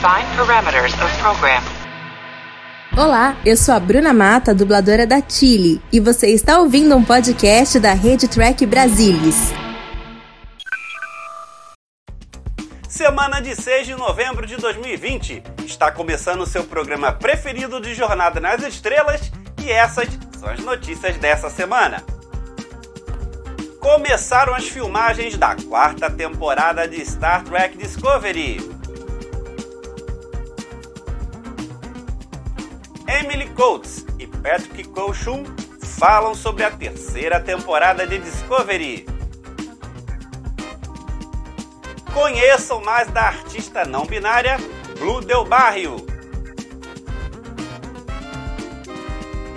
Define parameters of program. Olá, eu sou a Bruna Mata, dubladora da Chile, e você está ouvindo um podcast da Rede Track Brasilis. Semana de 6 de novembro de 2020. Está começando o seu programa preferido de Jornada nas Estrelas e essas são as notícias dessa semana. Começaram as filmagens da quarta temporada de Star Trek Discovery. Emily Coates e Patrick Colshun falam sobre a terceira temporada de Discovery. Conheçam mais da artista não binária Blue Del Barrio.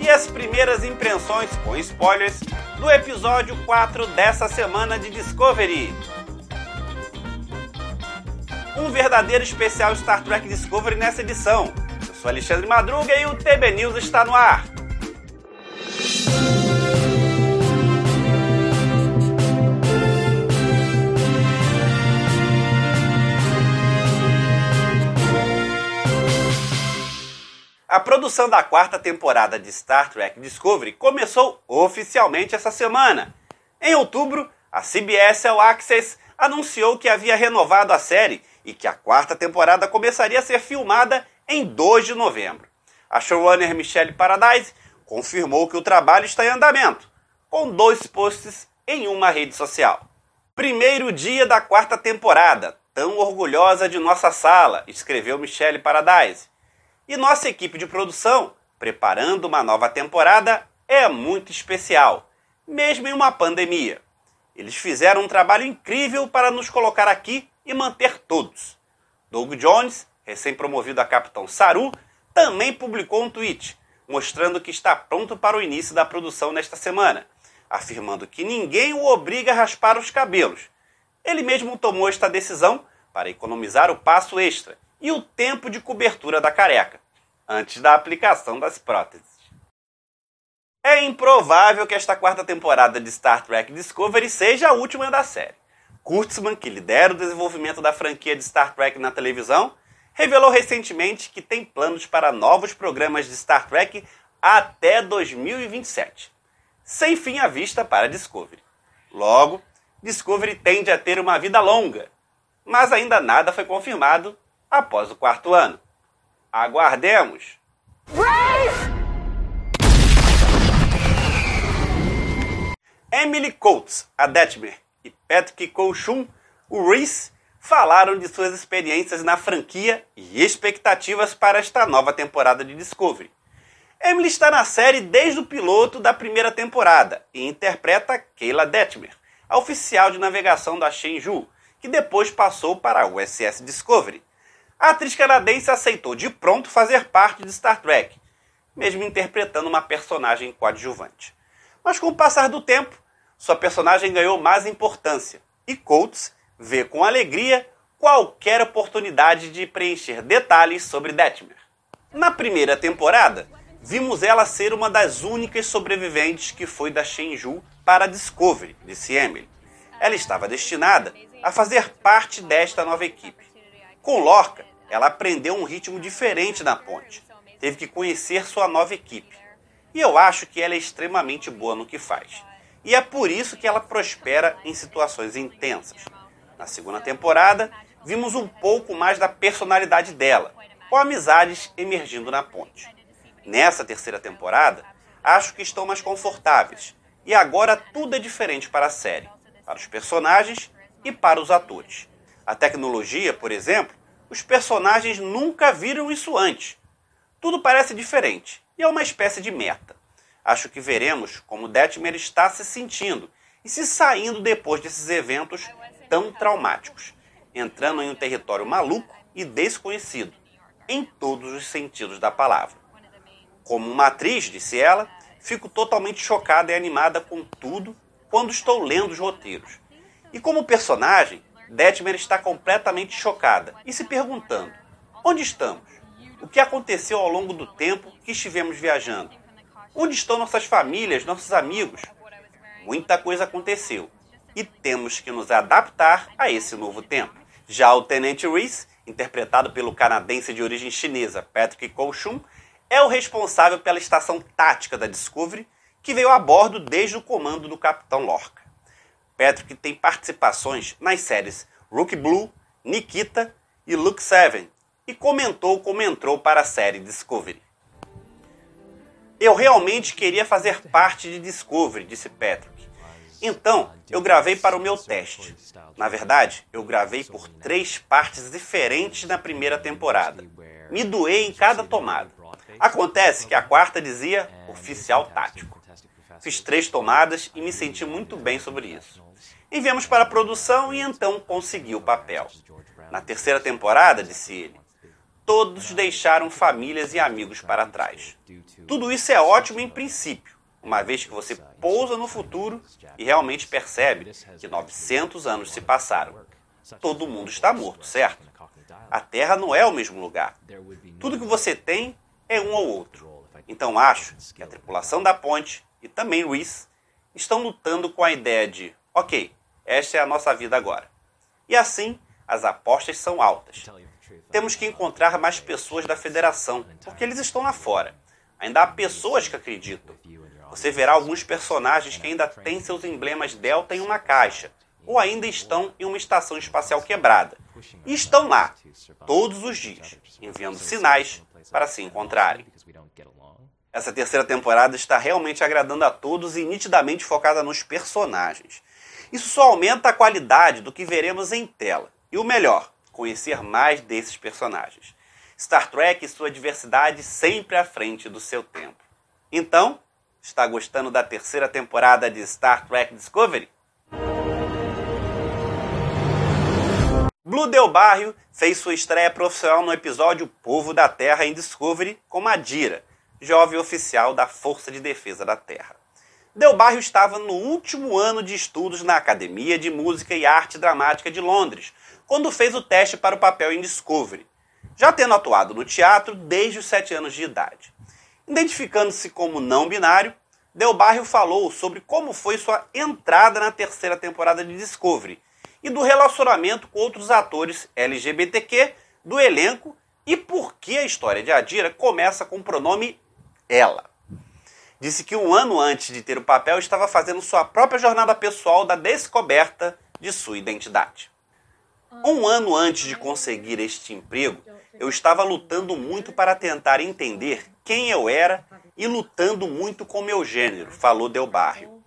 E as primeiras impressões com spoilers do episódio 4 dessa semana de Discovery. Um verdadeiro especial Star Trek Discovery nessa edição. Sou Alexandre Madruga e o TB News está no ar. A produção da quarta temporada de Star Trek Discovery começou oficialmente essa semana. Em outubro, a CBS All Access anunciou que havia renovado a série e que a quarta temporada começaria a ser filmada em 2 de novembro. A showrunner Michelle Paradise confirmou que o trabalho está em andamento, com dois posts em uma rede social. Primeiro dia da quarta temporada, tão orgulhosa de nossa sala, escreveu Michelle Paradise. E nossa equipe de produção, preparando uma nova temporada, é muito especial, mesmo em uma pandemia. Eles fizeram um trabalho incrível para nos colocar aqui e manter todos. Doug Jones, recém-promovido a capitão Saru, também publicou um tweet mostrando que está pronto para o início da produção nesta semana, afirmando que ninguém o obriga a raspar os cabelos. Ele mesmo tomou esta decisão para economizar o passo extra e o tempo de cobertura da careca, antes da aplicação das próteses. É improvável que esta quarta temporada de Star Trek Discovery seja a última da série. Kurtzman, que lidera o desenvolvimento da franquia de Star Trek na televisão, revelou recentemente que tem planos para novos programas de Star Trek até 2027, sem fim à vista para Discovery. Logo, Discovery tende a ter uma vida longa, mas ainda nada foi confirmado após o quarto ano. Aguardemos! Emily Coates, a Detmer, e Patrick Colchum, o Reese, falaram de suas experiências na franquia e expectativas para esta nova temporada de Discovery. Emily está na série desde o piloto da primeira temporada e interpreta Kayla Detmer, a oficial de navegação da Shenzhou, que depois passou para a USS Discovery. A atriz canadense aceitou de pronto fazer parte de Star Trek, mesmo interpretando uma personagem coadjuvante. Mas com o passar do tempo, sua personagem ganhou mais importância e Coates vê com alegria qualquer oportunidade de preencher detalhes sobre Detmer. Na primeira temporada, vimos ela ser uma das únicas sobreviventes que foi da Shenzhou para a Discovery, disse Emily. Ela estava destinada a fazer parte desta nova equipe. Com Lorca, ela aprendeu um ritmo diferente na ponte. Teve que conhecer sua nova equipe. E eu acho que ela é extremamente boa no que faz. E é por isso que ela prospera em situações intensas. Na segunda temporada, vimos um pouco mais da personalidade dela, com amizades emergindo na ponte. Nessa terceira temporada, acho que estão mais confortáveis. E agora tudo é diferente para a série, para os personagens e para os atores. A tecnologia, por exemplo, os personagens nunca viram isso antes. Tudo parece diferente e é uma espécie de meta. Acho que veremos como Detmer está se sentindo e se saindo depois desses eventos tão traumáticos, entrando em um território maluco e desconhecido, em todos os sentidos da palavra. Como uma atriz, disse ela, fico totalmente chocada e animada com tudo quando estou lendo os roteiros. E como personagem, Detmer está completamente chocada e se perguntando: onde estamos? O que aconteceu ao longo do tempo que estivemos viajando? Onde estão nossas famílias, nossos amigos? Muita coisa aconteceu e temos que nos adaptar a esse novo tempo. Já o Tenente Reese interpretado pelo canadense de origem chinesa Patrick Colchum, é o responsável pela estação tática da Discovery, que veio a bordo desde o comando do Capitão Lorca. Patrick tem participações nas séries Rookie Blue, Nikita e Luke Seven, e comentou como entrou para a série Discovery. Eu realmente queria fazer parte de Discovery, disse Patrick. Então, eu gravei para o meu teste. Na verdade, eu gravei por três partes diferentes na primeira temporada. Me doei em cada tomada. Acontece que a quarta dizia oficial tático. Fiz três tomadas e me senti muito bem sobre isso. Enviamos para a produção e então consegui o papel. Na terceira temporada, disse ele, todos deixaram famílias e amigos para trás. Tudo isso é ótimo em princípio, uma vez que você pousa no futuro e realmente percebe que 900 anos se passaram. Todo mundo está morto, certo? A Terra não é o mesmo lugar. Tudo que você tem é um ou outro. Então acho que a tripulação da ponte e também Reese estão lutando com a ideia de, ok, esta é a nossa vida agora. E assim, as apostas são altas. Temos que encontrar mais pessoas da federação, porque eles estão lá fora. Ainda há pessoas que acreditam. Você verá alguns personagens que ainda têm seus emblemas Delta em uma caixa, ou ainda estão em uma estação espacial quebrada. E estão lá, todos os dias, enviando sinais para se encontrarem. Essa terceira temporada está realmente agradando a todos e nitidamente focada nos personagens. Isso só aumenta a qualidade do que veremos em tela. E o melhor, conhecer mais desses personagens. Star Trek e sua diversidade sempre à frente do seu tempo. Então, está gostando da terceira temporada de Star Trek Discovery? Blue Del Barrio fez sua estreia profissional no episódio Povo da Terra em Discovery como Adira, jovem oficial da Força de Defesa da Terra. Del Barrio estava no último ano de estudos na Academia de Música e Arte Dramática de Londres, quando fez o teste para o papel em Discovery, já tendo atuado no teatro desde os sete anos de idade. Identificando-se como não binário, Del Barrio falou sobre como foi sua entrada na terceira temporada de Discovery e do relacionamento com outros atores LGBTQ do elenco e por que a história de Adira começa com o pronome ela disse que um ano antes de ter o papel estava fazendo sua própria jornada pessoal da descoberta de sua identidade. Um ano antes de conseguir este emprego, eu estava lutando muito para tentar entender quem eu era e lutando muito com meu gênero, falou Del Barrio.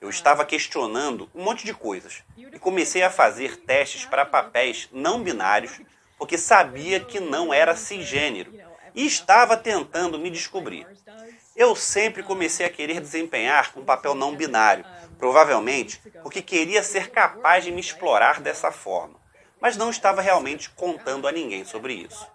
Eu estava questionando um monte de coisas e comecei a fazer testes para papéis não binários porque sabia que não era cisgênero e estava tentando me descobrir. Eu sempre comecei a querer desempenhar um papel não binário, provavelmente porque queria ser capaz de me explorar dessa forma, mas não estava realmente contando a ninguém sobre isso.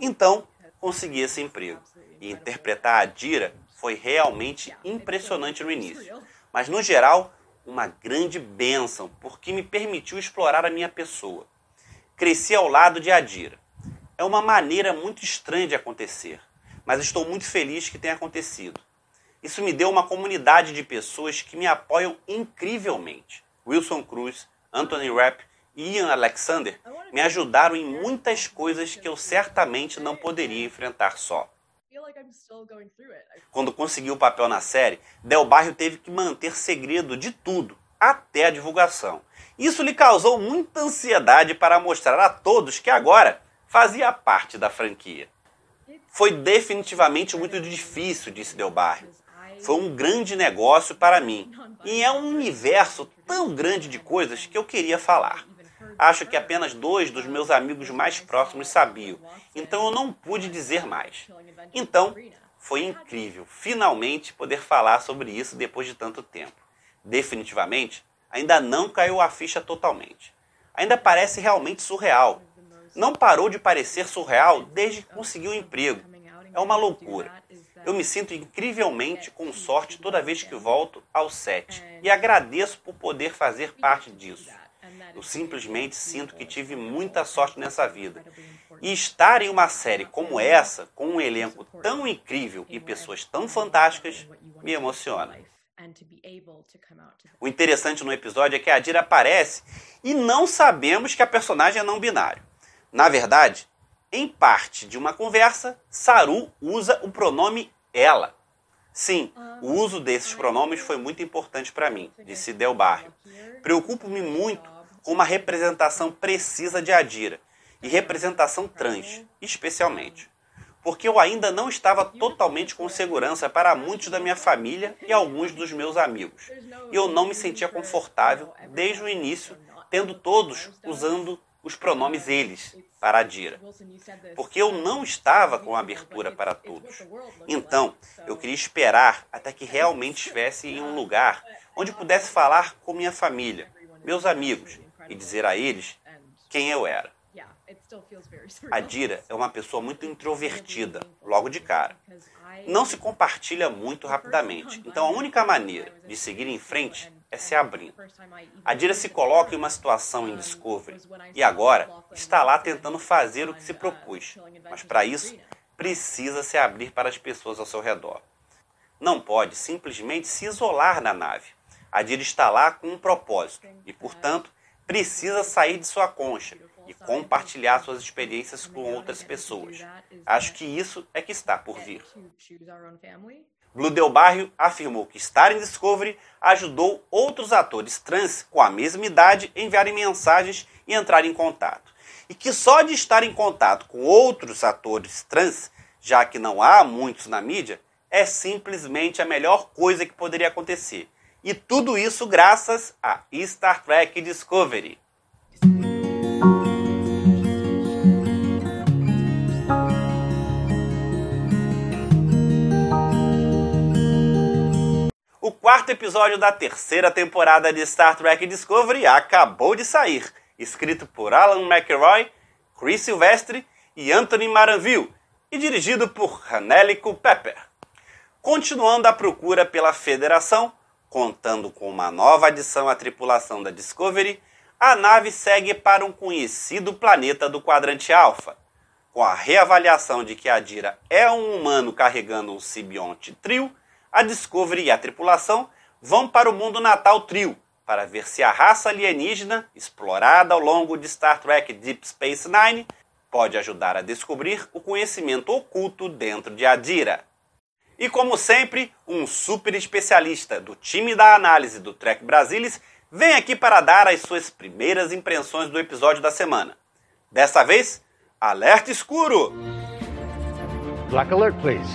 Então, consegui esse emprego. E interpretar a Dira foi realmente impressionante no início, mas no geral, uma grande bênção, porque me permitiu explorar a minha pessoa. Cresci ao lado de Adira. É uma maneira muito estranha de acontecer mas estou muito feliz que tenha acontecido. Isso me deu uma comunidade de pessoas que me apoiam incrivelmente. Wilson Cruz, Anthony Rapp Ian Alexander me ajudaram em muitas coisas que eu certamente não poderia enfrentar só. Quando consegui o papel na série, Del Barrio teve que manter segredo de tudo, até a divulgação. Isso lhe causou muita ansiedade para mostrar a todos que agora fazia parte da franquia. Foi definitivamente muito difícil, disse Del Barrio. Foi um grande negócio para mim. E é um universo tão grande de coisas que eu queria falar. Acho que apenas dois dos meus amigos mais próximos sabiam, então eu não pude dizer mais. Então, foi incrível finalmente poder falar sobre isso depois de tanto tempo. Definitivamente, ainda não caiu a ficha totalmente. Ainda parece realmente surreal não parou de parecer surreal desde que conseguiu o um emprego. É uma loucura. Eu me sinto incrivelmente com sorte toda vez que volto ao set e agradeço por poder fazer parte disso. Eu simplesmente sinto que tive muita sorte nessa vida. E estar em uma série como essa, com um elenco tão incrível e pessoas tão fantásticas, me emociona. O interessante no episódio é que a Adira aparece e não sabemos que a personagem é não binário. Na verdade, em parte de uma conversa, Saru usa o pronome ela. Sim, o uso desses pronomes foi muito importante para mim, disse Del Barrio. Preocupo-me muito com uma representação precisa de Adira e representação trans, especialmente. Porque eu ainda não estava totalmente com segurança para muitos da minha família e alguns dos meus amigos. E eu não me sentia confortável desde o início, tendo todos usando os pronomes eles para a Dira, porque eu não estava com abertura para todos. Então, eu queria esperar até que realmente estivesse em um lugar onde pudesse falar com minha família, meus amigos, e dizer a eles quem eu era. A Dira é uma pessoa muito introvertida, logo de cara. Não se compartilha muito rapidamente. Então a única maneira de seguir em frente é se abrindo. A Dira se coloca em uma situação em Discovery e agora está lá tentando fazer o que se propôs. Mas para isso, precisa se abrir para as pessoas ao seu redor. Não pode simplesmente se isolar na nave. A Dira está lá com um propósito e, portanto, precisa sair de sua concha e compartilhar suas experiências com outras pessoas. Acho que isso é que está por vir. Blue Del Barrio afirmou que estar em Discovery ajudou outros atores trans com a mesma idade a enviarem mensagens e entrar em contato. E que só de estar em contato com outros atores trans, já que não há muitos na mídia, é simplesmente a melhor coisa que poderia acontecer. E tudo isso graças a Star Trek Discovery. O quarto episódio da terceira temporada de Star Trek Discovery acabou de sair, escrito por Alan McElroy, Chris Silvestre e Anthony Maranville, e dirigido por Hanelle Culpepper. Continuando a procura pela Federação, contando com uma nova adição à tripulação da Discovery, a nave segue para um conhecido planeta do quadrante Alpha. Com a reavaliação de que a Dira é um humano carregando um simbionte trio, a Discovery e a tripulação vão para o mundo natal trio para ver se a raça alienígena, explorada ao longo de Star Trek Deep Space Nine, pode ajudar a descobrir o conhecimento oculto dentro de Adira. E como sempre, um super especialista do time da análise do Trek Brasilis vem aqui para dar as suas primeiras impressões do episódio da semana. Dessa vez, alerta escuro! Black alert, please.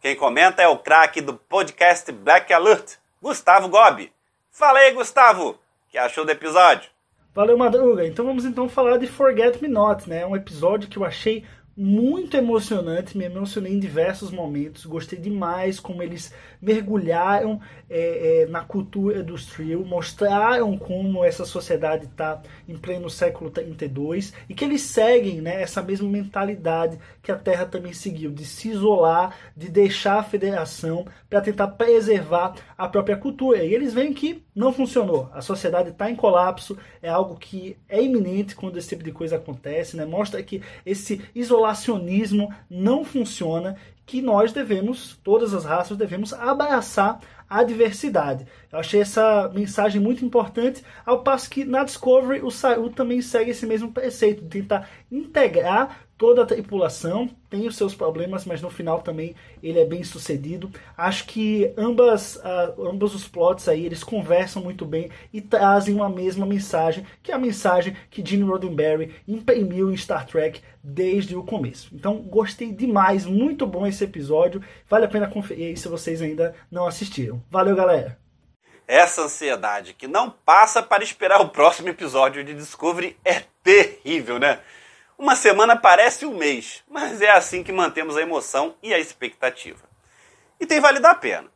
Quem comenta é o craque do podcast Black Alert, Gustavo Gobi. Fala aí, Gustavo! O que achou do episódio? Valeu, Madruga. Então vamos então falar de Forget Me Not, né? Um episódio que eu achei muito emocionante, me emocionei em diversos momentos, gostei demais como eles mergulharam é, é, na cultura do trio, mostraram como essa sociedade está em pleno século 32 e que eles seguem né, essa mesma mentalidade que a Terra também seguiu, de se isolar, de deixar a federação para tentar preservar a própria cultura. E eles veem que não funcionou, a sociedade está em colapso, é algo que é iminente quando esse tipo de coisa acontece, né? mostra que esse isolacionismo não funciona que nós devemos, todas as raças devemos abraçar a diversidade. Eu achei essa mensagem muito importante, ao passo que na Discovery o Saru também segue esse mesmo preceito, de tentar integrar toda a tripulação, tem os seus problemas, mas no final também ele é bem sucedido. Acho que ambas, uh, ambos os plots aí, eles conversam muito bem e trazem uma mesma mensagem, que é a mensagem que Gene Roddenberry imprimiu em Star Trek desde o começo. Então, gostei demais, muito bom esse episódio. Vale a pena conferir aí se vocês ainda não assistiram. Valeu, galera! Essa ansiedade que não passa para esperar o próximo episódio de Discovery é terrível, né? Uma semana parece um mês, mas é assim que mantemos a emoção e a expectativa. E tem valido a pena.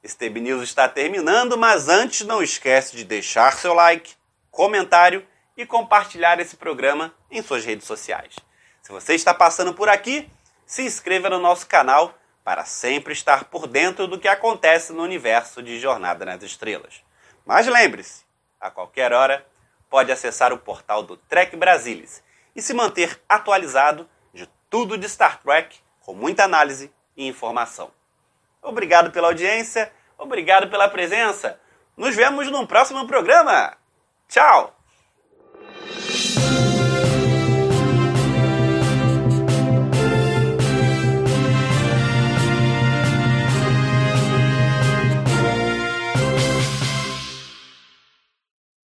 Este TB News está terminando, mas antes não esquece de deixar seu like, comentário e compartilhar esse programa em suas redes sociais. Se você está passando por aqui, se inscreva no nosso canal para sempre estar por dentro do que acontece no universo de Jornada nas Estrelas. Mas lembre-se, a qualquer hora pode acessar o portal do Trek Brasilis e se manter atualizado de tudo de Star Trek com muita análise e informação. Obrigado pela audiência, obrigado pela presença. Nos vemos no próximo programa. Tchau!